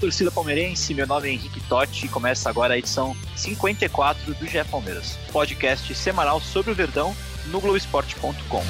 Torcida palmeirense, meu nome é Henrique Totti e começa agora a edição 54 do GE Palmeiras, podcast semanal sobre o Verdão no Globoesporte.com.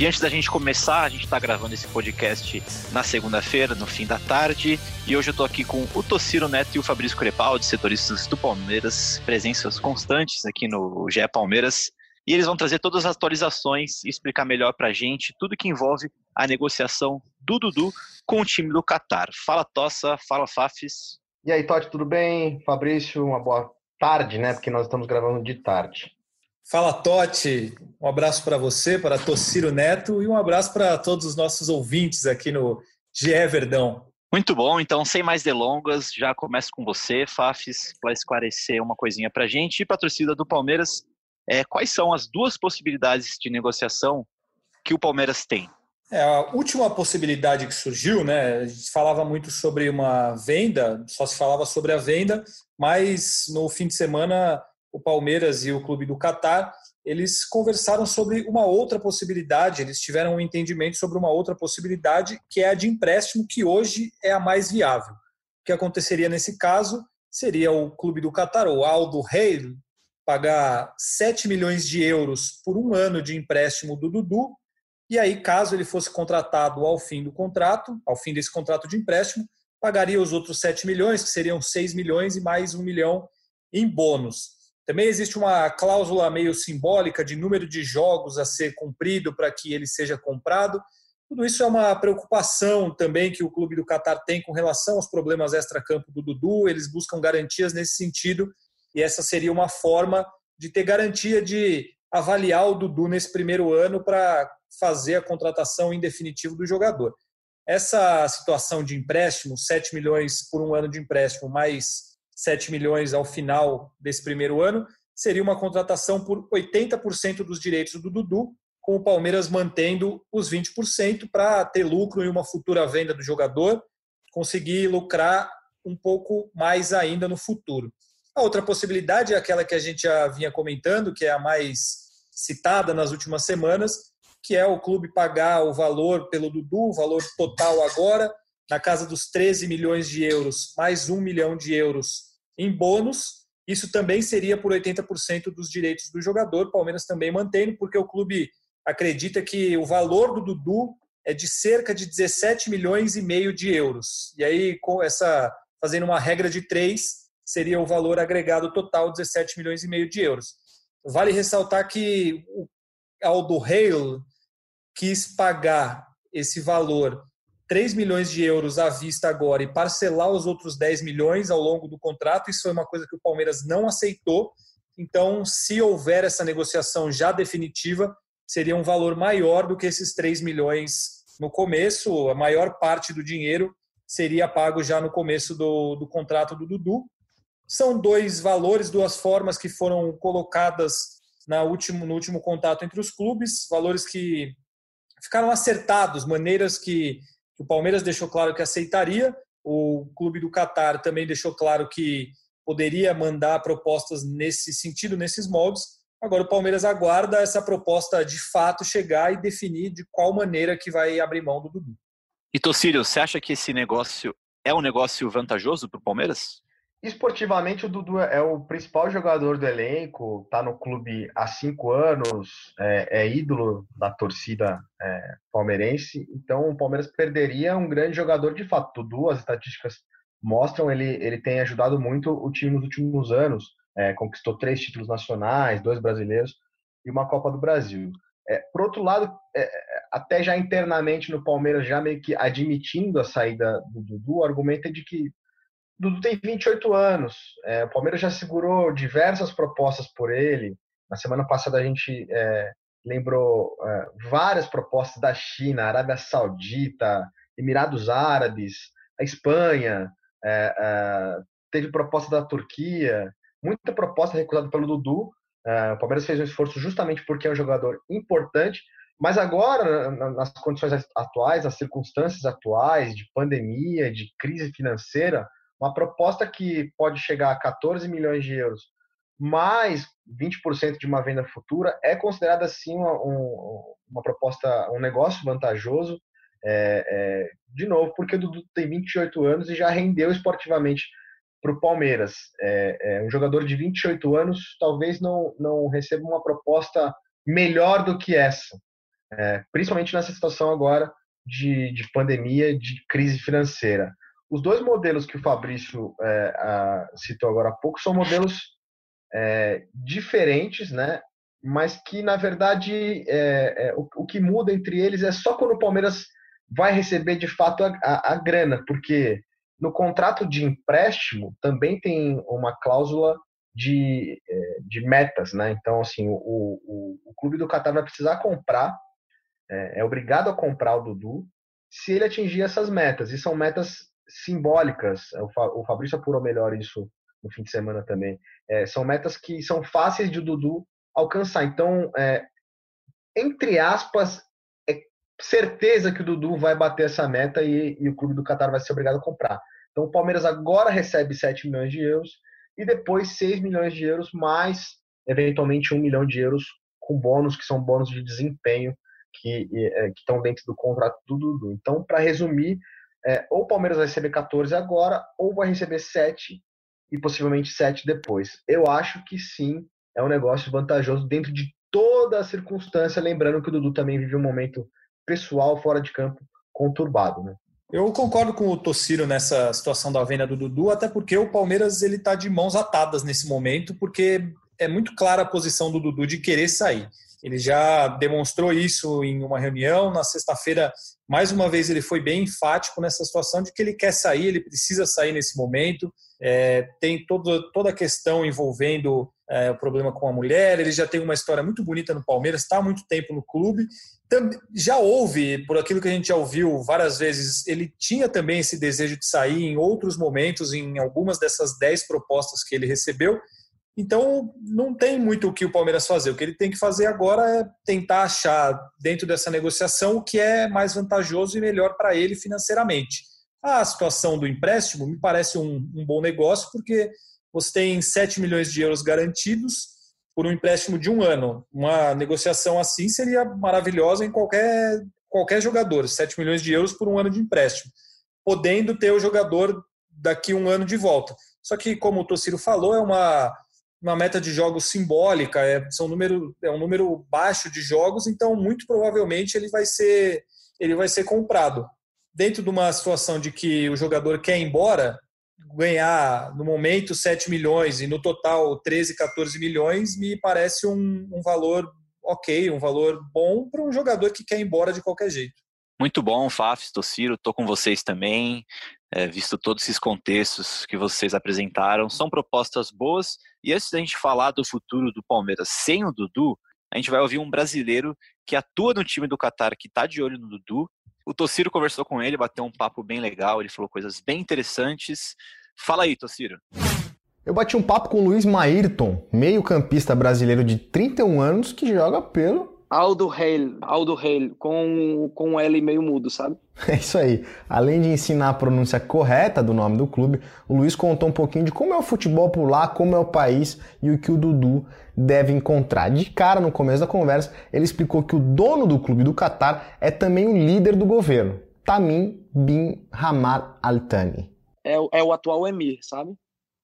E antes da gente começar, a gente está gravando esse podcast na segunda-feira, no fim da tarde, e hoje eu estou aqui com o Tociro Neto e o Fabrício Crepaldi, setoristas do Palmeiras, presenças constantes aqui no GE Palmeiras. E eles vão trazer todas as atualizações e explicar melhor para a gente tudo que envolve a negociação do Dudu com o time do Qatar. Fala Tossa, fala Fafis. E aí, Totti, tudo bem? Fabrício, uma boa tarde, né? Porque nós estamos gravando de tarde. Fala Totti, um abraço para você, para Tociro Neto e um abraço para todos os nossos ouvintes aqui no GE Verdão. Muito bom, então sem mais delongas, já começo com você, Fafis, para esclarecer uma coisinha para a gente e para a torcida do Palmeiras é, quais são as duas possibilidades de negociação que o Palmeiras tem? É, a última possibilidade que surgiu, né? A gente falava muito sobre uma venda, só se falava sobre a venda, mas no fim de semana o Palmeiras e o clube do Catar eles conversaram sobre uma outra possibilidade, eles tiveram um entendimento sobre uma outra possibilidade, que é a de empréstimo, que hoje é a mais viável. O que aconteceria nesse caso seria o clube do Catar, o Aldo Rei, pagar 7 milhões de euros por um ano de empréstimo do Dudu, e aí, caso ele fosse contratado ao fim do contrato, ao fim desse contrato de empréstimo, pagaria os outros 7 milhões, que seriam 6 milhões e mais 1 milhão em bônus. Também existe uma cláusula meio simbólica de número de jogos a ser cumprido para que ele seja comprado. Tudo isso é uma preocupação também que o clube do Catar tem com relação aos problemas extra-campo do Dudu. Eles buscam garantias nesse sentido e essa seria uma forma de ter garantia de avaliar o Dudu nesse primeiro ano para fazer a contratação em definitivo do jogador. Essa situação de empréstimo, 7 milhões por um ano de empréstimo, mais 7 milhões ao final desse primeiro ano, seria uma contratação por 80% dos direitos do Dudu, com o Palmeiras mantendo os 20% para ter lucro em uma futura venda do jogador, conseguir lucrar um pouco mais ainda no futuro. A outra possibilidade é aquela que a gente já vinha comentando, que é a mais citada nas últimas semanas, que é o clube pagar o valor pelo Dudu, o valor total agora, na casa dos 13 milhões de euros, mais 1 milhão de euros em bônus. Isso também seria por 80% dos direitos do jogador. Palmeiras também mantendo, porque o clube acredita que o valor do Dudu é de cerca de 17 milhões e meio de euros. E aí, com essa fazendo uma regra de três, seria o valor agregado total 17 milhões e meio de euros. Vale ressaltar que o Aldo Hale quis pagar esse valor 3 milhões de euros à vista agora e parcelar os outros 10 milhões ao longo do contrato. Isso foi uma coisa que o Palmeiras não aceitou. Então, se houver essa negociação já definitiva, seria um valor maior do que esses 3 milhões no começo. A maior parte do dinheiro seria pago já no começo do, do contrato do Dudu. São dois valores, duas formas que foram colocadas na último, no último contato entre os clubes, valores que ficaram acertados, maneiras que, que o Palmeiras deixou claro que aceitaria, o clube do Catar também deixou claro que poderia mandar propostas nesse sentido, nesses moldes. Agora o Palmeiras aguarda essa proposta de fato chegar e definir de qual maneira que vai abrir mão do Dudu. E Tocílio, você acha que esse negócio é um negócio vantajoso para o Palmeiras? Esportivamente, o Dudu é o principal jogador do elenco, está no clube há cinco anos, é, é ídolo da torcida é, palmeirense, então o Palmeiras perderia um grande jogador de fato. Dudu, as estatísticas mostram, ele, ele tem ajudado muito o time nos últimos anos, é, conquistou três títulos nacionais, dois brasileiros e uma Copa do Brasil. É, por outro lado, é, até já internamente no Palmeiras, já meio que admitindo a saída do Dudu, o argumento é de que Dudu tem 28 anos. É, o Palmeiras já segurou diversas propostas por ele. Na semana passada a gente é, lembrou é, várias propostas da China, Arábia Saudita, Emirados Árabes. a Espanha, é, é, teve proposta da Turquia, muita proposta recusada pelo Dudu. É, o Palmeiras fez um esforço justamente porque é um jogador importante, mas agora, nas condições atuais, nas circunstâncias atuais de pandemia, de crise financeira, uma proposta que pode chegar a 14 milhões de euros, mais 20% de uma venda futura, é considerada sim uma, uma proposta, um negócio vantajoso. É, é, de novo, porque o Dudu tem 28 anos e já rendeu esportivamente para o Palmeiras. É, é, um jogador de 28 anos talvez não, não receba uma proposta melhor do que essa, é, principalmente nessa situação agora de, de pandemia, de crise financeira. Os dois modelos que o Fabrício é, a, citou agora há pouco são modelos é, diferentes, né? mas que, na verdade, é, é, o, o, que muda entre eles é só quando o Palmeiras vai receber de fato a, a, a grana, porque no contrato de empréstimo também tem uma cláusula de, é, de metas, né? Então, assim, o, o, o clube do Qatar vai precisar comprar, é, é, obrigado a comprar o Dudu, se ele atingir essas metas. E são metas simbólicas. O, o Fabrício apurou melhor isso no fim de semana também. É, são metas que são fáceis de o Dudu alcançar. Então, é, entre aspas, é certeza que o Dudu vai bater essa meta e, e o clube do Qatar vai ser obrigado a comprar. Então, o Palmeiras agora recebe 7 milhões de euros e depois 6 milhões de euros, mais eventualmente 1 milhão de euros com bônus, que são bônus de desempenho que, é, que estão dentro do contrato do Dudu. Então, para resumir, é, ou o Palmeiras vai receber 14 agora, ou vai receber 7 e possivelmente 7 depois. Eu acho que sim, é um negócio vantajoso dentro de toda a circunstância, lembrando que o Dudu também vive um momento pessoal fora de campo conturbado, né? Eu concordo com o Tociro nessa situação da venda do Dudu, até porque o Palmeiras ele está de mãos atadas nesse momento, porque é muito clara a posição do Dudu de querer sair. Ele já demonstrou isso em uma reunião na sexta-feira. Mais uma vez ele foi bem enfático nessa situação de que ele quer sair, ele precisa sair nesse momento. É, tem todo, toda a questão envolvendo é, o problema com a mulher. Ele já tem uma história muito bonita no Palmeiras, está há muito tempo no clube já houve, por aquilo que a gente já ouviu várias vezes, ele tinha também esse desejo de sair em outros momentos, em algumas dessas dez propostas que ele recebeu. Então, não tem muito o que o Palmeiras fazer. O que ele tem que fazer agora é tentar achar, dentro dessa negociação, o que é mais vantajoso e melhor para ele financeiramente. A situação do empréstimo me parece um, um bom negócio, porque você tem 7 milhões de euros garantidos por um empréstimo de um ano. Uma negociação assim seria maravilhosa em qualquer, qualquer jogador, 7 milhões de euros por um ano de empréstimo, podendo ter o jogador daqui um ano de volta. Só que, como o Tociro falou, é uma, uma meta de jogos simbólica, é, são número, é um número baixo de jogos, então muito provavelmente ele vai ser, ele vai ser comprado. Dentro de uma situação de que o jogador quer ir embora, ganhar no momento 7 milhões e no total 13, 14 milhões, me parece um, um valor ok, um valor bom para um jogador que quer ir embora de qualquer jeito. Muito bom, Fafs, Tociro, estou com vocês também, é, visto todos esses contextos que vocês apresentaram, são propostas boas, e antes da gente falar do futuro do Palmeiras sem o Dudu, a gente vai ouvir um brasileiro que atua no time do Qatar, que está de olho no Dudu, o Tociro conversou com ele, bateu um papo bem legal, ele falou coisas bem interessantes. Fala aí, Tociro. Eu bati um papo com o Luiz Maírton, meio-campista brasileiro de 31 anos que joga pelo Aldo Hale, Aldo Hale, com, com um L meio mudo, sabe? É isso aí. Além de ensinar a pronúncia correta do nome do clube, o Luiz contou um pouquinho de como é o futebol por lá, como é o país e o que o Dudu deve encontrar. De cara, no começo da conversa, ele explicou que o dono do clube do Catar é também o líder do governo, Tamim bin Hamad Al Thani. É, é o atual emir, sabe?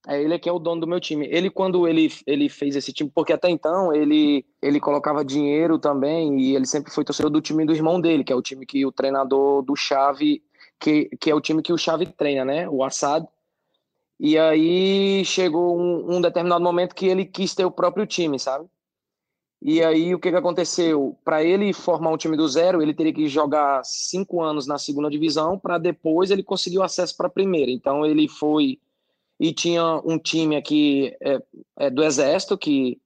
É ele que é o dono do meu time. Ele quando ele, ele fez esse time, porque até então ele ele colocava dinheiro também e ele sempre foi torcedor do time do irmão dele, que é o time que o treinador do Chave, que, que é o time que o Chave treina, né? O Assad. E aí chegou um, um determinado momento que ele quis ter o próprio time, sabe? E aí o que, que aconteceu? Para ele formar um time do zero, ele teria que jogar cinco anos na segunda divisão para depois ele conseguir o acesso para a primeira. Então ele foi e tinha um time aqui é, é, do Exército que,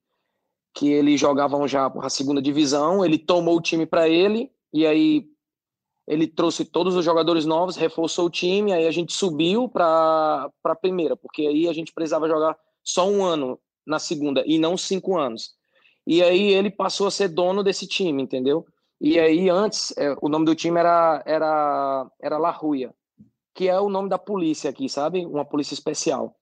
que eles jogavam já a segunda divisão. Ele tomou o time para ele e aí ele trouxe todos os jogadores novos, reforçou o time, aí a gente subiu para a primeira, porque aí a gente precisava jogar só um ano na segunda e não cinco anos. E aí ele passou a ser dono desse time, entendeu? E aí antes é, o nome do time era era era La Ruia, que é o nome da polícia aqui, sabe? Uma polícia especial.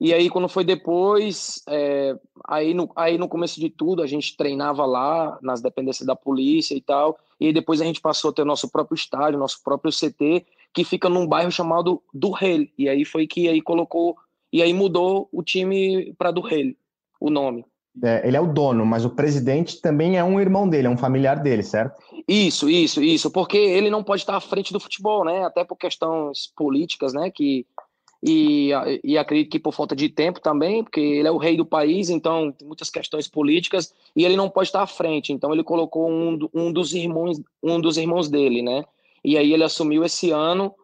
E aí, quando foi depois, é, aí, no, aí no começo de tudo, a gente treinava lá, nas dependências da polícia e tal. E depois a gente passou a ter o nosso próprio estádio, nosso próprio CT, que fica num bairro chamado do Rei. E aí foi que aí colocou, e aí mudou o time para do Rei, o nome. É, ele é o dono, mas o presidente também é um irmão dele, é um familiar dele, certo? Isso, isso, isso, porque ele não pode estar à frente do futebol, né? Até por questões políticas, né? Que e, e acredito que por falta de tempo também, porque ele é o rei do país, então tem muitas questões políticas e ele não pode estar à frente. Então ele colocou um, um dos irmãos um dos irmãos dele, né? E aí ele assumiu esse ano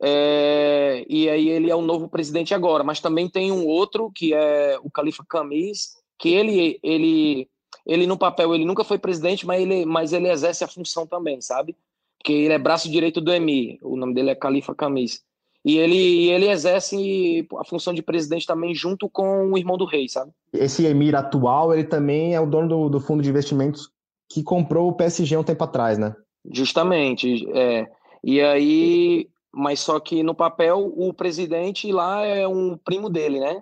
é, e aí ele é o novo presidente agora. Mas também tem um outro que é o Califa Camis, que ele ele ele no papel ele nunca foi presidente, mas ele mas ele exerce a função também, sabe? Porque ele é braço direito do EMI. O nome dele é Califa Camis. E ele, ele exerce a função de presidente também junto com o irmão do rei, sabe? Esse emir atual, ele também é o dono do, do fundo de investimentos que comprou o PSG um tempo atrás, né? Justamente. É. E aí, mas só que no papel o presidente lá é um primo dele, né?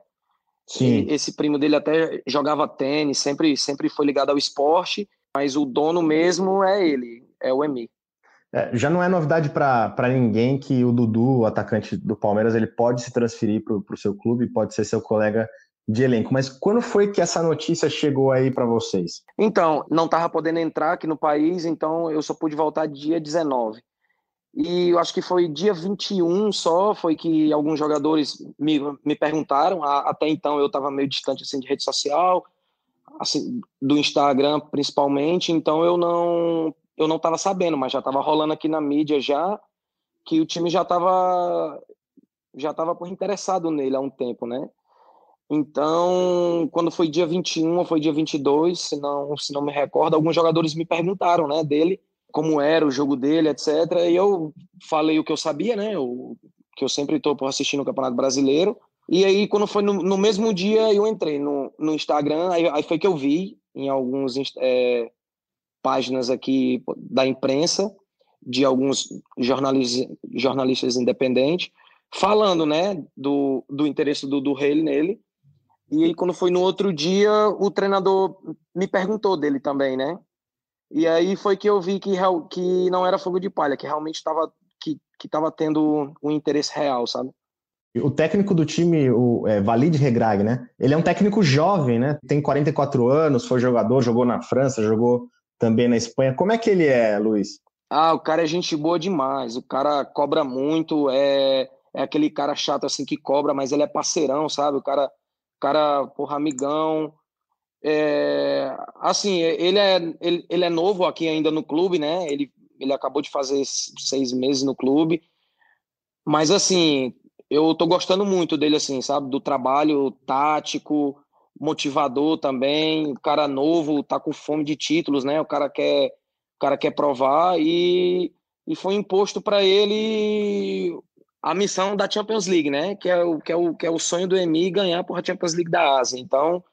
Sim. E esse primo dele até jogava tênis, sempre, sempre foi ligado ao esporte, mas o dono mesmo é ele, é o Emir. É, já não é novidade para ninguém que o Dudu, o atacante do Palmeiras, ele pode se transferir para o seu clube, pode ser seu colega de elenco. Mas quando foi que essa notícia chegou aí para vocês? Então, não estava podendo entrar aqui no país, então eu só pude voltar dia 19. E eu acho que foi dia 21 só, foi que alguns jogadores me, me perguntaram. Até então eu estava meio distante assim, de rede social, assim, do Instagram principalmente, então eu não eu não estava sabendo, mas já estava rolando aqui na mídia já que o time já estava já estava interessado nele há um tempo, né? Então, quando foi dia 21 ou foi dia 22, se não, se não me recordo, alguns jogadores me perguntaram, né, dele, como era o jogo dele, etc. E eu falei o que eu sabia, né, o, que eu sempre estou assistindo o Campeonato Brasileiro. E aí, quando foi no, no mesmo dia, eu entrei no, no Instagram, aí, aí, foi que eu vi em alguns é, páginas aqui da imprensa, de alguns jornalistas, jornalistas independentes, falando né, do, do interesse do, do Rei nele. E aí, quando foi no outro dia, o treinador me perguntou dele também, né? E aí foi que eu vi que, que não era fogo de palha, que realmente estava que, que tava tendo um interesse real, sabe? O técnico do time, o é, Valide Regrag, né? Ele é um técnico jovem, né? Tem 44 anos, foi jogador, jogou na França, jogou também na Espanha. Como é que ele é, Luiz? Ah, o cara é gente boa demais. O cara cobra muito, é, é aquele cara chato assim que cobra, mas ele é parceirão, sabe? O cara, cara porra, amigão. É, assim, ele é, ele, ele é novo aqui ainda no clube, né? Ele, ele acabou de fazer seis meses no clube. Mas, assim, eu tô gostando muito dele, assim, sabe? Do trabalho tático, motivador também, o cara novo, tá com fome de títulos, né? O cara quer, o cara quer provar e, e foi imposto para ele a missão da Champions League, né? Que é o que é o, que é o sonho do Emi ganhar por a Champions League da Ásia. Então,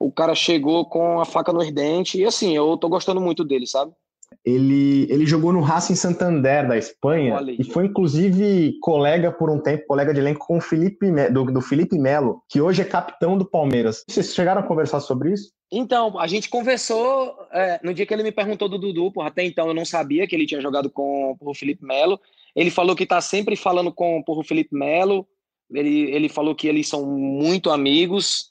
o cara chegou com a faca nos dentes e assim, eu tô gostando muito dele, sabe? Ele, ele jogou no Racing Santander da Espanha e foi inclusive colega por um tempo, colega de elenco com o Felipe, do, do Felipe Melo, que hoje é capitão do Palmeiras. Vocês chegaram a conversar sobre isso? Então, a gente conversou é, no dia que ele me perguntou do Dudu, por até então eu não sabia que ele tinha jogado com o Felipe Melo. Ele falou que está sempre falando com o Felipe Melo. Ele, ele falou que eles são muito amigos.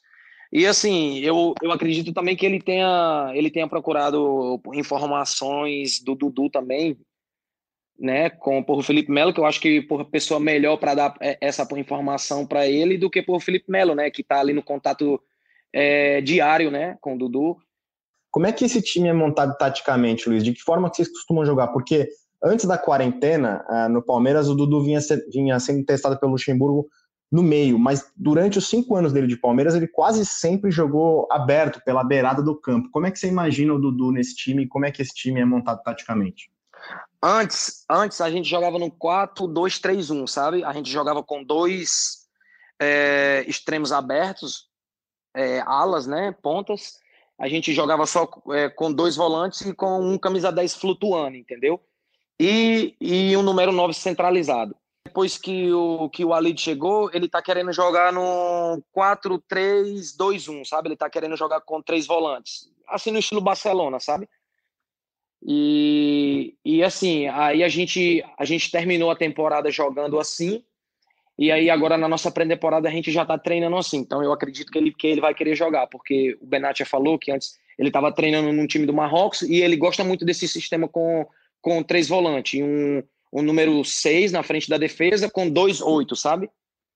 E assim, eu, eu acredito também que ele tenha, ele tenha procurado informações do Dudu também, né, com por Felipe Melo, que eu acho que por pessoa melhor para dar é, essa informação para ele do que por Felipe Melo, né, que está ali no contato é, diário, né, com o Dudu. Como é que esse time é montado taticamente, Luiz? De que forma que vocês costumam jogar? Porque antes da quarentena, ah, no Palmeiras, o Dudu vinha, vinha sendo testado pelo Luxemburgo no meio, mas durante os cinco anos dele de Palmeiras, ele quase sempre jogou aberto pela beirada do campo. Como é que você imagina o Dudu nesse time? Como é que esse time é montado taticamente? Antes, antes a gente jogava no 4-2-3-1, sabe? A gente jogava com dois é, extremos abertos, é, alas, né? Pontas. A gente jogava só é, com dois volantes e com um camisa 10 flutuando, entendeu? E, e um número 9 centralizado. Depois que o, que o Alid chegou, ele tá querendo jogar no 4-3-2-1, sabe? Ele tá querendo jogar com três volantes. Assim no estilo Barcelona, sabe? E, e assim, aí a gente, a gente terminou a temporada jogando assim, e aí agora na nossa pré-temporada a gente já está treinando assim. Então eu acredito que ele, que ele vai querer jogar, porque o Benatia falou que antes ele estava treinando num time do Marrocos e ele gosta muito desse sistema com, com três volantes, um, um número seis na frente da defesa com dois oito, sabe?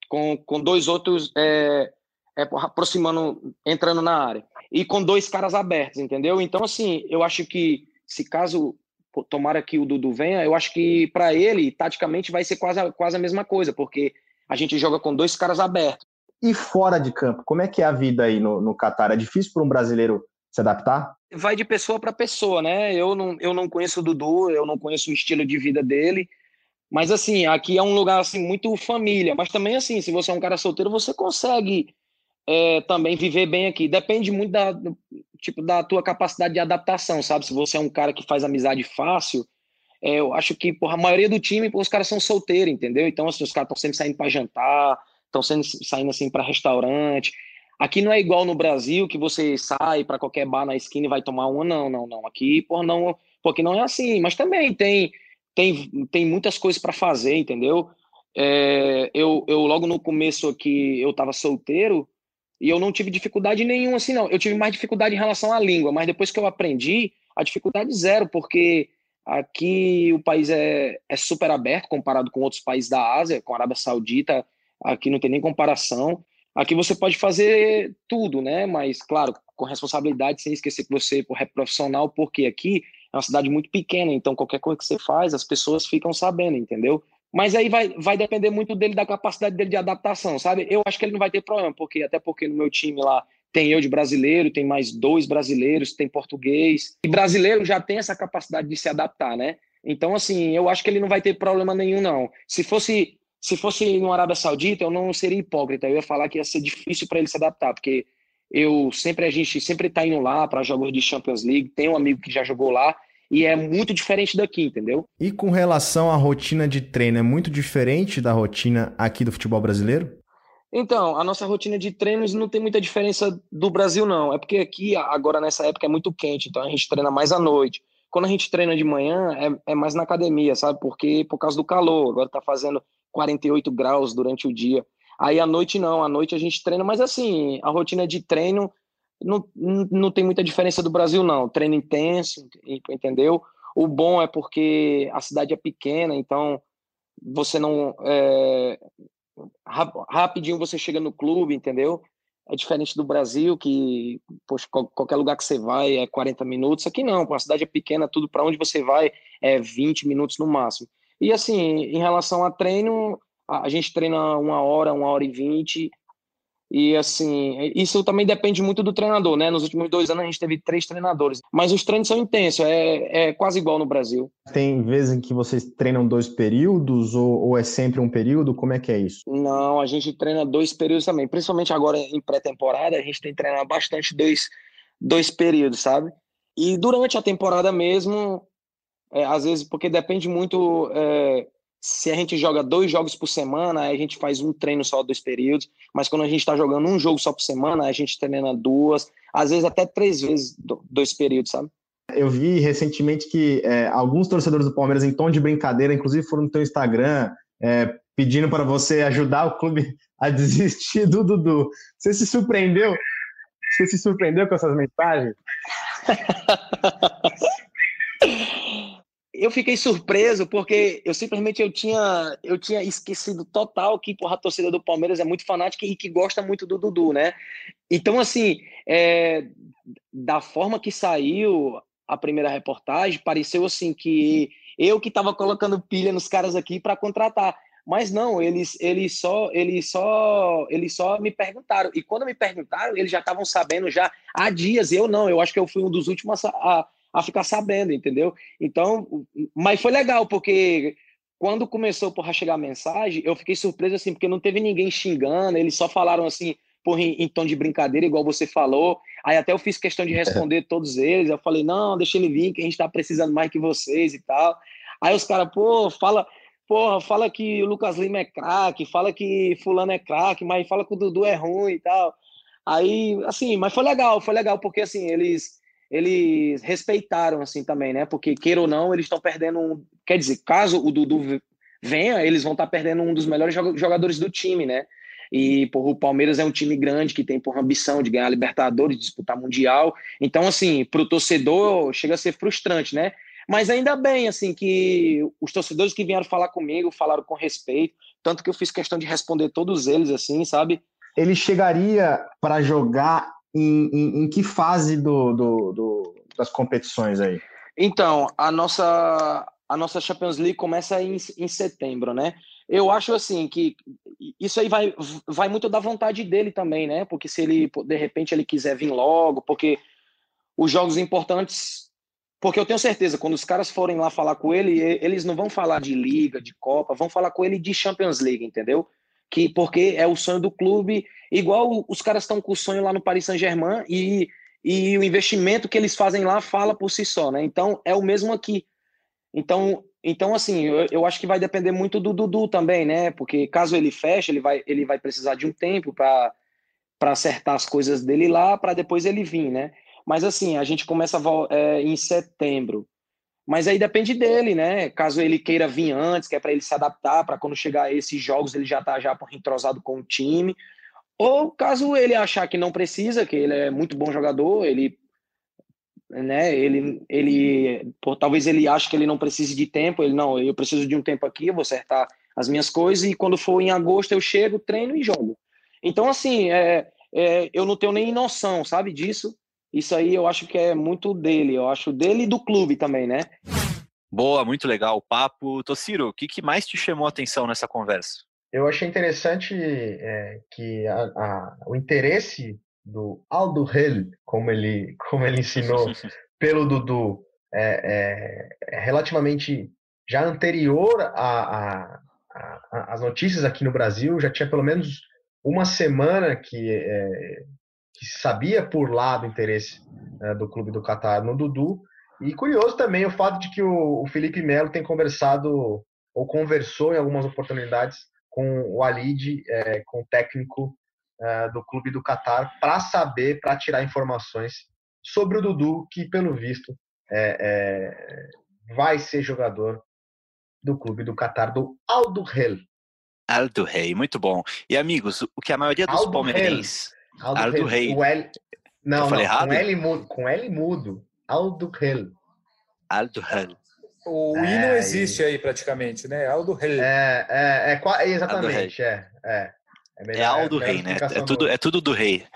Com, com dois outros é, é, aproximando, entrando na área. E com dois caras abertos, entendeu? Então, assim, eu acho que se caso tomara que o Dudu venha, eu acho que para ele, taticamente, vai ser quase, quase a mesma coisa, porque a gente joga com dois caras abertos. E fora de campo, como é que é a vida aí no, no Catar? É difícil para um brasileiro se adaptar? Vai de pessoa para pessoa, né? Eu não, eu não conheço o Dudu, eu não conheço o estilo de vida dele, mas assim, aqui é um lugar assim muito família, mas também assim, se você é um cara solteiro, você consegue é, também viver bem aqui. Depende muito da, tipo, da tua capacidade de adaptação, sabe? Se você é um cara que faz amizade fácil, é, eu acho que porra, a maioria do time, porra, os caras são solteiros, entendeu? Então, assim, os caras estão sempre saindo para jantar, estão saindo assim para restaurante. Aqui não é igual no Brasil que você sai para qualquer bar na esquina e vai tomar uma, não, não, não. Aqui, porra, não, porque não é assim. Mas também tem tem, tem muitas coisas para fazer, entendeu? É, eu, eu logo no começo aqui eu estava solteiro e eu não tive dificuldade nenhuma assim, não. Eu tive mais dificuldade em relação à língua, mas depois que eu aprendi, a dificuldade zero, porque aqui o país é, é super aberto comparado com outros países da Ásia, com a Arábia Saudita, aqui não tem nem comparação. Aqui você pode fazer tudo, né? Mas, claro, com responsabilidade, sem esquecer que você é profissional, porque aqui é uma cidade muito pequena, então qualquer coisa que você faz, as pessoas ficam sabendo, entendeu? Mas aí vai, vai depender muito dele, da capacidade dele de adaptação, sabe? Eu acho que ele não vai ter problema, porque até porque no meu time lá tem eu de brasileiro, tem mais dois brasileiros, tem português. E brasileiro já tem essa capacidade de se adaptar, né? Então, assim, eu acho que ele não vai ter problema nenhum, não. Se fosse se fosse no Arábia Saudita, eu não seria hipócrita. Eu ia falar que ia ser difícil para ele se adaptar, porque eu sempre a gente sempre tá indo lá para jogos de Champions League. Tem um amigo que já jogou lá e é muito diferente daqui, entendeu? E com relação à rotina de treino, é muito diferente da rotina aqui do futebol brasileiro? Então, a nossa rotina de treinos não tem muita diferença do Brasil, não. É porque aqui, agora nessa época, é muito quente, então a gente treina mais à noite. Quando a gente treina de manhã, é, é mais na academia, sabe? Porque por causa do calor, agora tá fazendo 48 graus durante o dia. Aí à noite não, à noite a gente treina, mas assim, a rotina de treino não, não tem muita diferença do Brasil, não. Treino intenso, entendeu? O bom é porque a cidade é pequena, então você não. É, rapidinho você chega no clube, entendeu? É diferente do Brasil, que poxa, qualquer lugar que você vai é 40 minutos. Aqui não, a cidade é pequena, tudo para onde você vai é 20 minutos no máximo. E assim, em relação a treino, a gente treina uma hora, uma hora e vinte, e assim, isso também depende muito do treinador, né? Nos últimos dois anos a gente teve três treinadores, mas os treinos são intensos, é, é quase igual no Brasil. Tem vezes em que vocês treinam dois períodos ou, ou é sempre um período? Como é que é isso? Não, a gente treina dois períodos também, principalmente agora em pré-temporada, a gente tem treinado bastante dois, dois períodos, sabe? E durante a temporada mesmo, é, às vezes, porque depende muito é, se a gente joga dois jogos por semana, a gente faz um treino só, dois períodos. Mas quando a gente está jogando um jogo só por semana, a gente treina duas, às vezes até três vezes dois períodos, sabe? Eu vi recentemente que é, alguns torcedores do Palmeiras, em tom de brincadeira, inclusive foram no teu Instagram, é, pedindo para você ajudar o clube a desistir do Dudu. Você se surpreendeu? Você se surpreendeu com essas mensagens? eu fiquei surpreso porque eu simplesmente eu tinha eu tinha esquecido total que porra, a torcida do Palmeiras é muito fanática e que gosta muito do Dudu, né? Então assim, é, da forma que saiu a primeira reportagem, pareceu assim que eu que estava colocando pilha nos caras aqui para contratar. Mas não, eles, eles só eles só eles só me perguntaram. E quando me perguntaram, eles já estavam sabendo já há dias. Eu não, eu acho que eu fui um dos últimos a, a ficar sabendo, entendeu? Então, mas foi legal, porque quando começou porra, a chegar a mensagem, eu fiquei surpreso assim, porque não teve ninguém xingando, eles só falaram assim, porra, em, em tom de brincadeira, igual você falou. Aí até eu fiz questão de responder todos eles. Eu falei, não, deixa ele vir, que a gente tá precisando mais que vocês e tal. Aí os caras, pô, fala, porra, fala que o Lucas Lima é craque, fala que fulano é craque, mas fala que o Dudu é ruim e tal. Aí, assim, mas foi legal, foi legal, porque assim, eles eles respeitaram assim também, né? Porque queira ou não, eles estão perdendo um, quer dizer, caso o Dudu venha, eles vão estar tá perdendo um dos melhores jogadores do time, né? E porra, o Palmeiras é um time grande que tem por ambição de ganhar a Libertadores, disputar Mundial. Então, assim, para o torcedor chega a ser frustrante, né? Mas ainda bem, assim, que os torcedores que vieram falar comigo falaram com respeito, tanto que eu fiz questão de responder todos eles, assim, sabe? Ele chegaria para jogar em, em, em, que fase do, do, do, das competições aí? Então, a nossa, a nossa Champions League começa em, em setembro, né? Eu acho assim que isso aí vai, vai muito da vontade dele também, né? Porque se ele, de repente, ele quiser vir logo, porque os jogos importantes porque eu tenho certeza, quando os caras forem lá falar com ele, eles não vão falar de liga, de Copa, vão falar com ele de Champions League, entendeu? Que, porque é o sonho do clube, igual os caras estão com o sonho lá no Paris Saint-Germain e, e o investimento que eles fazem lá fala por si só, né? Então é o mesmo aqui. Então, então assim, eu, eu acho que vai depender muito do Dudu também, né? Porque caso ele feche, ele vai, ele vai precisar de um tempo para acertar as coisas dele lá, para depois ele vir, né? Mas assim, a gente começa é, em setembro. Mas aí depende dele, né? Caso ele queira vir antes, que é para ele se adaptar, para quando chegar esses jogos ele já tá já entrosado com o time. Ou caso ele achar que não precisa, que ele é muito bom jogador, ele né, ele ele por, talvez ele ache que ele não precise de tempo, ele não, eu preciso de um tempo aqui, eu vou acertar as minhas coisas e quando for em agosto eu chego, treino e jogo. Então assim, é, é, eu não tenho nem noção, sabe disso. Isso aí eu acho que é muito dele, eu acho dele e do clube também, né? Boa, muito legal o papo. Tociro, o que, que mais te chamou a atenção nessa conversa? Eu achei interessante é, que a, a, o interesse do Aldo Hell, como ele, como ele ensinou, pelo Dudu, é, é, é, relativamente já anterior às notícias aqui no Brasil, já tinha pelo menos uma semana que é, que sabia por lá do interesse né, do clube do Catar no Dudu. E curioso também o fato de que o, o Felipe Melo tem conversado ou conversou em algumas oportunidades com o Alid, é, com o técnico é, do clube do Catar, para saber, para tirar informações sobre o Dudu, que pelo visto é, é vai ser jogador do clube do Catar, do Aldo Rei. Aldo Rei, muito bom. E amigos, o que a maioria dos palmeirenses Aldo, Aldo. O L... Não, não errado? com L mudo. Com L mudo. Aldo Rei. Aldo Rei. O I não é, existe aí praticamente, né? Aldo Rei. É, é, é, exatamente, é. É, é, melhor, é Aldo é Rei, né? É tudo, é tudo do rei.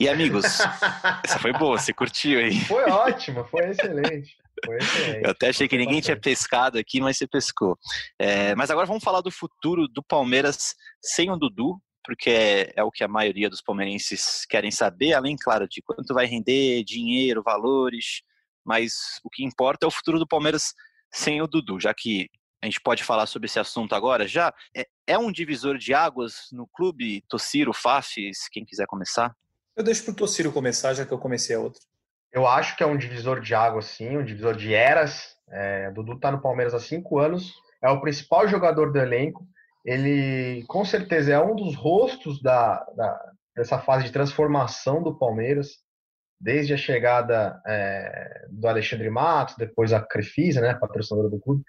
E amigos, essa foi boa, você curtiu aí? Foi ótimo, foi excelente. Foi excelente. Eu até achei que ninguém tinha pescado aqui, mas você pescou. É, mas agora vamos falar do futuro do Palmeiras sem o Dudu, porque é, é, o que a maioria dos palmeirenses querem saber, além, claro, de quanto vai render, dinheiro, valores, mas o que importa é o futuro do Palmeiras sem o Dudu, já que a gente pode falar sobre esse assunto agora já. É, é um divisor de águas no clube, Tociro, Fafis, quem quiser começar? Eu deixo para o Tociro começar, já que eu comecei a outra. Eu acho que é um divisor de águas, sim, um divisor de eras. É, Dudu está no Palmeiras há cinco anos, é o principal jogador do elenco ele com certeza é um dos rostos da, da dessa fase de transformação do Palmeiras, desde a chegada é, do Alexandre Matos, depois a Crefisa, né, patrocinadora do clube.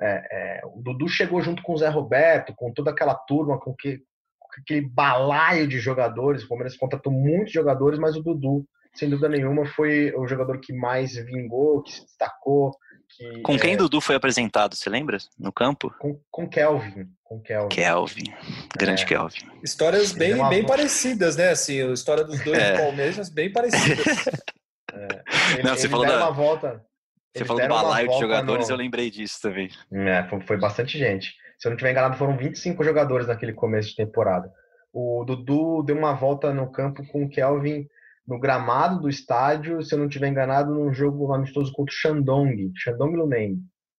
É, é, o Dudu chegou junto com o Zé Roberto, com toda aquela turma, com, que, com aquele balaio de jogadores. O Palmeiras contratou muitos jogadores, mas o Dudu, sem dúvida nenhuma, foi o jogador que mais vingou, que se destacou, que, com quem é... Dudu foi apresentado, você lembra? No campo? Com, com Kelvin. Com Kelvin. Kelvin. Grande é. Kelvin. Histórias bem, uma... bem parecidas, né? Assim, a história dos dois é. Palmeiras bem parecidas. É. Ele, Não, você falou da... uma volta. Você falou do balaio de jogadores, no... eu lembrei disso também. É, foi, foi bastante gente. Se eu não estiver enganado, foram 25 jogadores naquele começo de temporada. O Dudu deu uma volta no campo com o Kelvin no gramado do estádio, se eu não estiver enganado, num jogo amistoso contra o Shandong, Shandong Luneng.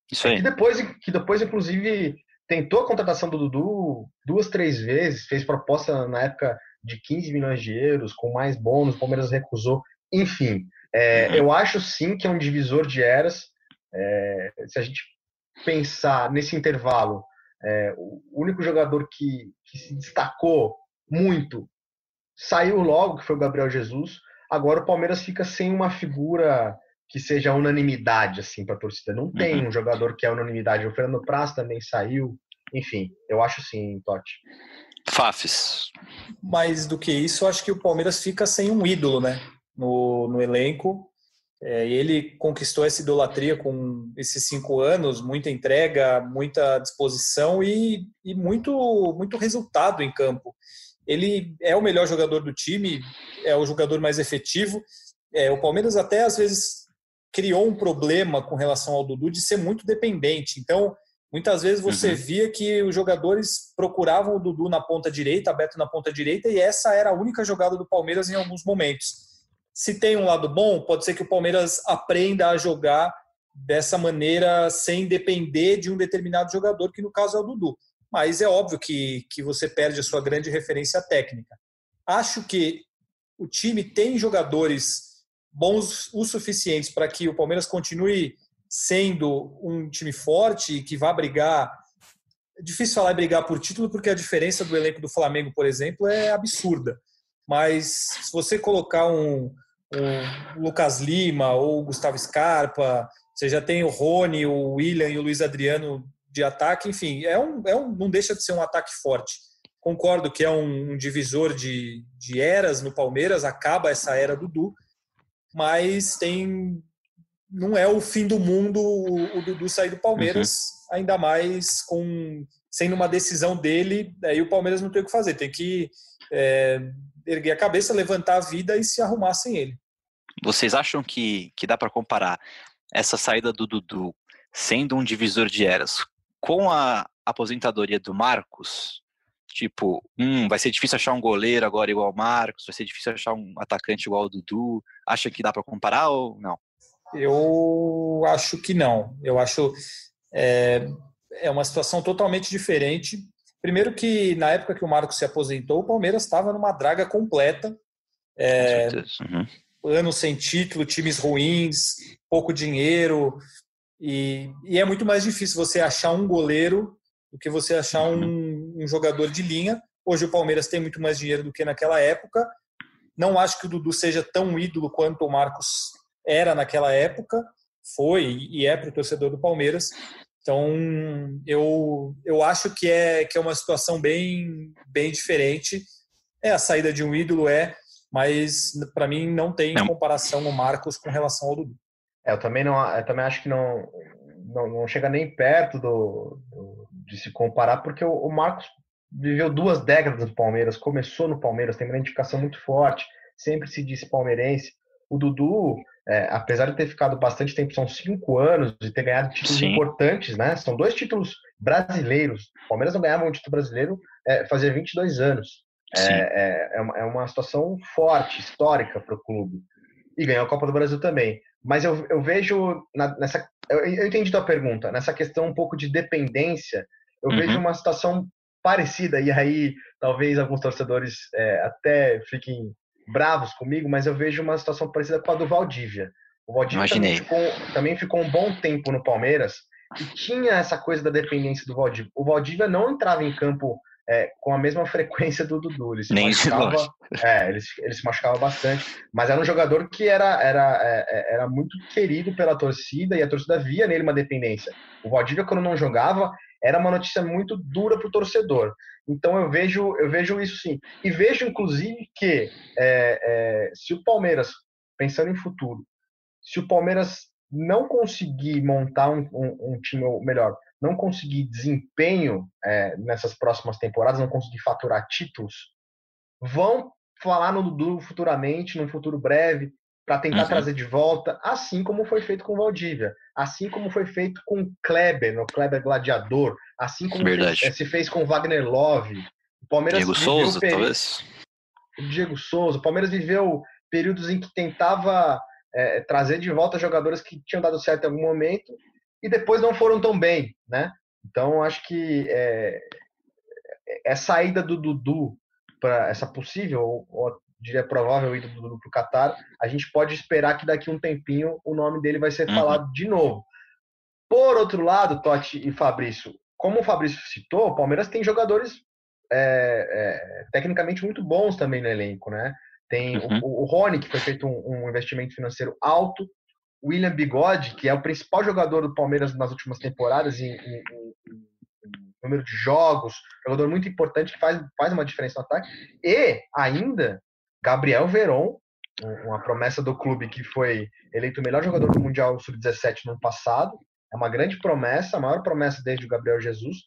Isso aí. Que depois, que depois, inclusive, tentou a contratação do Dudu duas, três vezes, fez proposta na época de 15 milhões de euros, com mais bônus, o Palmeiras recusou. Enfim, é, uhum. eu acho sim que é um divisor de eras. É, se a gente pensar nesse intervalo, é, o único jogador que, que se destacou muito saiu logo, que foi o Gabriel Jesus. Agora o Palmeiras fica sem uma figura que seja unanimidade assim para a torcida. Não tem uhum. um jogador que é unanimidade. O Fernando Praz também saiu. Enfim, eu acho sim, Totti. Fafes. Mais do que isso, eu acho que o Palmeiras fica sem um ídolo, né? No, no elenco. É, ele conquistou essa idolatria com esses cinco anos, muita entrega, muita disposição e, e muito, muito resultado em campo. Ele é o melhor jogador do time, é o jogador mais efetivo. É, o Palmeiras até às vezes criou um problema com relação ao Dudu de ser muito dependente. Então, muitas vezes você uhum. via que os jogadores procuravam o Dudu na ponta direita, aberto na ponta direita, e essa era a única jogada do Palmeiras em alguns momentos. Se tem um lado bom, pode ser que o Palmeiras aprenda a jogar dessa maneira sem depender de um determinado jogador, que no caso é o Dudu. Mas é óbvio que, que você perde a sua grande referência técnica. Acho que o time tem jogadores bons o suficientes para que o Palmeiras continue sendo um time forte e que vá brigar. É difícil falar brigar por título, porque a diferença do elenco do Flamengo, por exemplo, é absurda. Mas se você colocar um, um Lucas Lima ou Gustavo Scarpa, você já tem o Rony, o William e o Luiz Adriano de ataque, enfim, é um, é um, não deixa de ser um ataque forte. Concordo que é um, um divisor de, de eras no Palmeiras, acaba essa era do Du, mas tem não é o fim do mundo o Dudu sair do Palmeiras, uhum. ainda mais com sendo uma decisão dele, aí o Palmeiras não tem o que fazer, tem que é, erguer a cabeça, levantar a vida e se arrumar sem ele. Vocês acham que, que dá para comparar essa saída do Dudu sendo um divisor de eras com a aposentadoria do Marcos? Tipo, hum, vai ser difícil achar um goleiro agora igual ao Marcos, vai ser difícil achar um atacante igual ao Dudu. Acha que dá para comparar ou não? Eu acho que não. Eu acho é, é uma situação totalmente diferente. Primeiro que na época que o Marcos se aposentou, o Palmeiras estava numa draga completa. É, uhum. Anos sem título, times ruins, pouco dinheiro. E, e, é muito mais difícil você achar um goleiro do que você achar um, um, jogador de linha. Hoje o Palmeiras tem muito mais dinheiro do que naquela época. Não acho que o Dudu seja tão ídolo quanto o Marcos era naquela época, foi e é para o torcedor do Palmeiras. Então eu, eu acho que é, que é uma situação bem, bem diferente. É a saída de um ídolo, é, mas para mim não tem não. comparação o Marcos com relação ao Dudu. É, eu também não, eu também acho que não, não, não chega nem perto do, do de se comparar, porque o, o, Marcos viveu duas décadas no Palmeiras, começou no Palmeiras, tem uma identificação muito forte, sempre se disse palmeirense. O Dudu, é, apesar de ter ficado bastante tempo, são cinco anos, de ter ganhado títulos Sim. importantes, né? São dois títulos brasileiros. O Palmeiras não ganhava um título brasileiro é, fazia 22 anos. É, é, é, uma, é uma situação forte, histórica para o clube. E ganhou a Copa do Brasil também. Mas eu, eu vejo na, nessa. Eu, eu entendi tua pergunta. Nessa questão um pouco de dependência, eu uhum. vejo uma situação parecida, e aí talvez alguns torcedores é, até fiquem bravos comigo, mas eu vejo uma situação parecida com a do Valdívia. O Valdívia também ficou, também ficou, um bom tempo no Palmeiras e tinha essa coisa da dependência do Valdívia. O Valdívia não entrava em campo é, com a mesma frequência do Dudu. Ele se Nem machucava, é, ele, ele, se machucava bastante, mas era um jogador que era, era, é, é, era muito querido pela torcida e a torcida via nele uma dependência. O Valdívia, quando não jogava, era uma notícia muito dura para o torcedor. Então eu vejo, eu vejo isso sim. E vejo, inclusive, que é, é, se o Palmeiras, pensando em futuro, se o Palmeiras não conseguir montar um, um, um time melhor, não conseguir desempenho é, nessas próximas temporadas, não conseguir faturar títulos, vão falar no Dudu futuramente, num futuro breve, para tentar uhum. trazer de volta, assim como foi feito com o Valdívia, assim como foi feito com o Kleber, no Kleber Gladiador, assim como fez, se fez com o Wagner Love. O Palmeiras Diego Souza, talvez. Diego Souza. O Palmeiras viveu períodos em que tentava é, trazer de volta jogadores que tinham dado certo em algum momento e depois não foram tão bem, né? Então acho que é, é saída do Dudu para essa possível ou diria provável ida do Dudu para o Qatar, a gente pode esperar que daqui a um tempinho o nome dele vai ser uhum. falado de novo. Por outro lado, Totti e Fabrício, como o Fabrício citou, o Palmeiras tem jogadores é, é, tecnicamente muito bons também no elenco, né? Tem uhum. o, o Rony, que foi feito um, um, investimento financeiro alto, William Bigode, que é o principal jogador do Palmeiras nas últimas temporadas em, em, em, em número de jogos, jogador muito importante que faz, faz uma diferença no ataque, e ainda Gabriel Veron, uma promessa do clube que foi eleito o melhor jogador do Mundial Sub-17 no ano passado, é uma grande promessa, a maior promessa desde o Gabriel Jesus,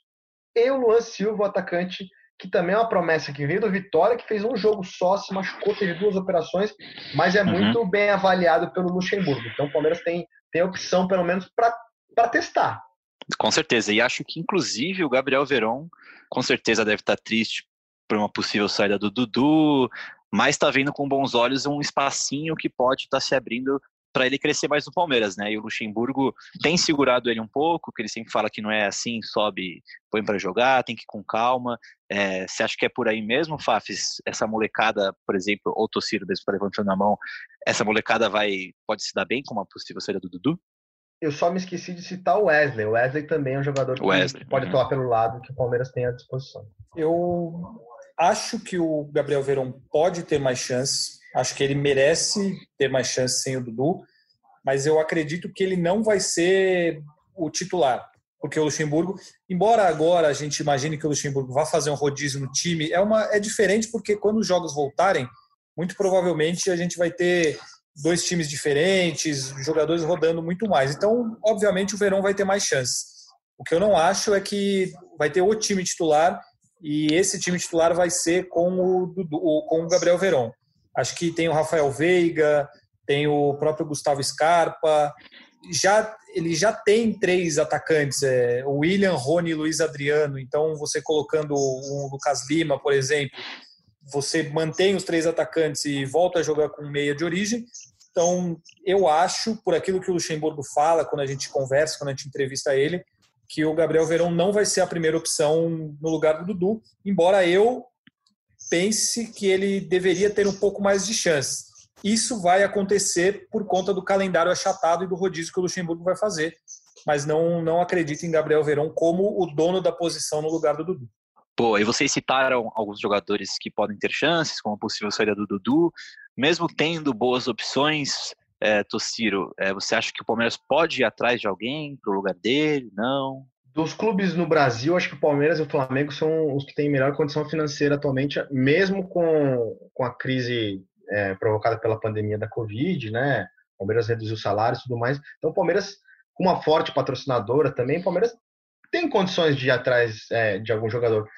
e o Luan Silva, o atacante que também é uma promessa que veio do Vitória, que fez um jogo só, se machucou, teve duas operações, mas é uhum. muito bem avaliado pelo Luxemburgo. Então o Palmeiras tem, tem opção, pelo menos, para testar. Com certeza. E acho que, inclusive, o Gabriel Veron, com certeza, deve estar triste por uma possível saída do Dudu, mas está vendo com bons olhos um espacinho que pode estar tá se abrindo para ele crescer mais no Palmeiras, né? E o Luxemburgo tem segurado ele um pouco, que ele sempre fala que não é assim, sobe, põe para jogar, tem que ir com calma. É, você acha que é por aí mesmo, Fafis? Essa molecada, por exemplo, ou Tociro mesmo levantando a mão, essa molecada vai pode se dar bem com uma possível saída do Dudu? Eu só me esqueci de citar o Wesley. O Wesley também é um jogador que Wesley, pode uhum. atuar pelo lado que o Palmeiras tem à disposição. Eu acho que o Gabriel Verón pode ter mais chances Acho que ele merece ter mais chance sem o Dudu, mas eu acredito que ele não vai ser o titular, porque o Luxemburgo, embora agora a gente imagine que o Luxemburgo vá fazer um rodízio no time, é uma é diferente porque quando os jogos voltarem, muito provavelmente a gente vai ter dois times diferentes, jogadores rodando muito mais. Então, obviamente o Verão vai ter mais chances. O que eu não acho é que vai ter o time titular e esse time titular vai ser com o, com o Gabriel Verón. Acho que tem o Rafael Veiga, tem o próprio Gustavo Scarpa. Já, ele já tem três atacantes, é, William, Rony e Luiz Adriano. Então, você colocando o Lucas Lima, por exemplo, você mantém os três atacantes e volta a jogar com meia de origem. Então, eu acho, por aquilo que o Luxemburgo fala quando a gente conversa, quando a gente entrevista ele, que o Gabriel Verão não vai ser a primeira opção no lugar do Dudu, embora eu pense que ele deveria ter um pouco mais de chance. Isso vai acontecer por conta do calendário achatado e do rodízio que o Luxemburgo vai fazer, mas não, não acredito em Gabriel Verão como o dono da posição no lugar do Dudu. Pô, e vocês citaram alguns jogadores que podem ter chances, como a possível saída do Dudu, mesmo tendo boas opções, é, Tossiro, é, você acha que o Palmeiras pode ir atrás de alguém para o lugar dele? Não? dos clubes no Brasil, acho que o Palmeiras e o Flamengo são os que têm melhor condição financeira atualmente, mesmo com, com a crise é, provocada pela pandemia da Covid, né? O Palmeiras reduziu salários e tudo mais. Então, o Palmeiras, com uma forte patrocinadora também, o Palmeiras tem condições de ir atrás é, de algum jogador.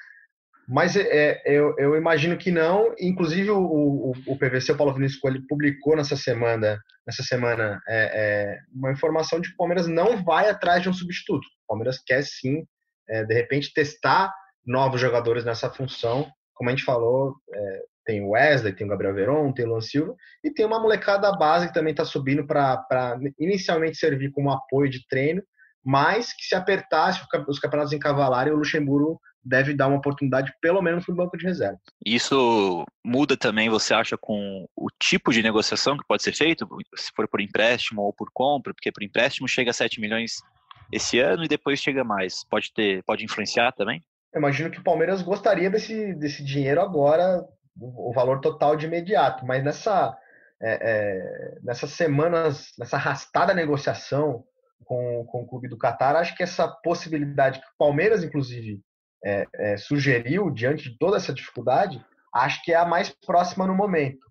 Mas é, eu, eu, imagino que não. Inclusive o, o, o PVC, o Paulo Vinícius Coelho, publicou nessa semana, nessa semana é, é, uma informação de que o Palmeiras não vai atrás de um substituto. O Palmeiras quer sim, é, de repente, testar novos jogadores nessa função. Como a gente falou, é, tem o Wesley, tem o Gabriel Veron, tem o Luan Silva, e tem uma molecada base que também está subindo para inicialmente servir como apoio de treino, mas que se apertasse os campeonatos encavalarem, o Luxemburgo deve dar uma oportunidade, pelo menos, no banco de reservas. Isso muda também, você acha, com o tipo de negociação que pode ser feito, se for por empréstimo ou por compra, porque por empréstimo chega a 7 milhões esse ano e depois chega mais. Pode ter, pode influenciar também? Eu imagino que o Palmeiras gostaria desse, desse dinheiro agora, o, valor total de imediato, mas nessa, é, é, nessas semanas, nessa arrastada negociação com, com o clube do Catar, acho que essa possibilidade que o Palmeiras, inclusive, é, é, sugeriu diante de toda essa dificuldade, acho que é a mais próxima no momento.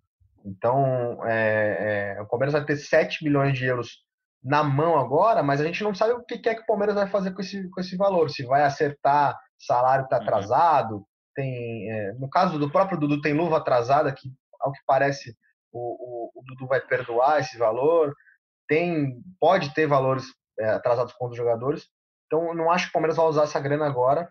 Então, é, é o Palmeiras vai ter 7 milhões de euros na mão agora, mas a gente não sabe o que é que o Palmeiras vai fazer com esse, com esse valor. Se vai acertar salário que está uhum. atrasado, tem, é, no caso do próprio Dudu, tem luva atrasada, que ao que parece o, o, o Dudu vai perdoar esse valor. Tem, pode ter valores é, atrasados com os jogadores. Então, não acho que o Palmeiras vai usar essa grana agora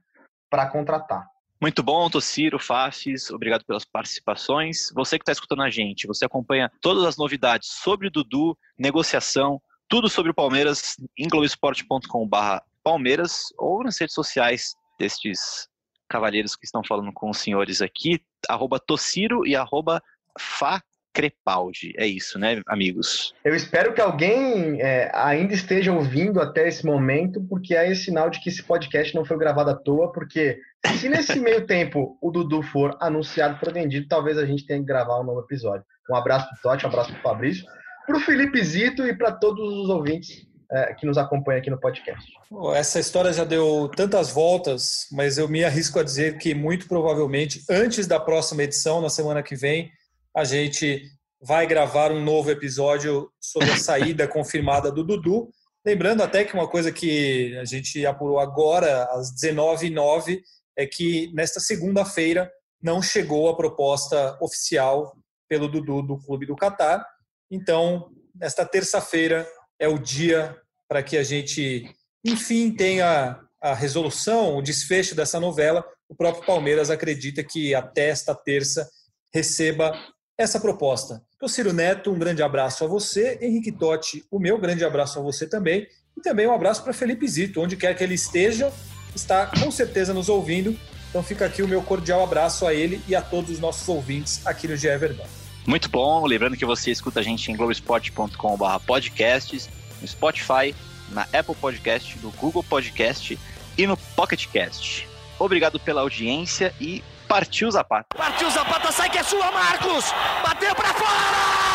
para contratar. Muito bom, Tociro, Faces, obrigado pelas participações. Você que está escutando a gente, você acompanha todas as novidades sobre o Dudu, negociação, tudo sobre o Palmeiras em globesport.com.br Palmeiras ou nas redes sociais destes cavalheiros que estão falando com os senhores aqui, arroba Tociro e arroba Crepaldi. É isso, né, amigos? Eu espero que alguém é, ainda esteja ouvindo até esse momento, porque é sinal de que esse podcast não foi gravado à toa, porque se nesse meio tempo o Dudu for anunciado, for vendido, talvez a gente tenha que gravar um novo episódio. Um abraço pro Totti, um abraço pro Fabrício, pro Felipe Zito e para todos os ouvintes é, que nos acompanham aqui no podcast. Essa história já deu tantas voltas, mas eu me arrisco a dizer que muito provavelmente antes da próxima edição, na semana que vem, a gente vai gravar um novo episódio sobre a saída confirmada do Dudu. Lembrando até que uma coisa que a gente apurou agora, às 19h09, é que nesta segunda-feira não chegou a proposta oficial pelo Dudu do Clube do Catar. Então, nesta terça-feira é o dia para que a gente, enfim, tenha a resolução, o desfecho dessa novela. O próprio Palmeiras acredita que até esta terça receba essa proposta. Ciro Neto, um grande abraço a você. Henrique Totti, o meu grande abraço a você também. E também um abraço para Felipe Zito, onde quer que ele esteja, está com certeza nos ouvindo. Então fica aqui o meu cordial abraço a ele e a todos os nossos ouvintes aqui no GE Verdão. Muito bom. Lembrando que você escuta a gente em globesport.com.br podcasts, no Spotify, na Apple Podcast, no Google Podcast e no Pocket Cast. Obrigado pela audiência e Partiu Zapata. Partiu Zapata, sai que é sua, Marcos! Bateu pra fora!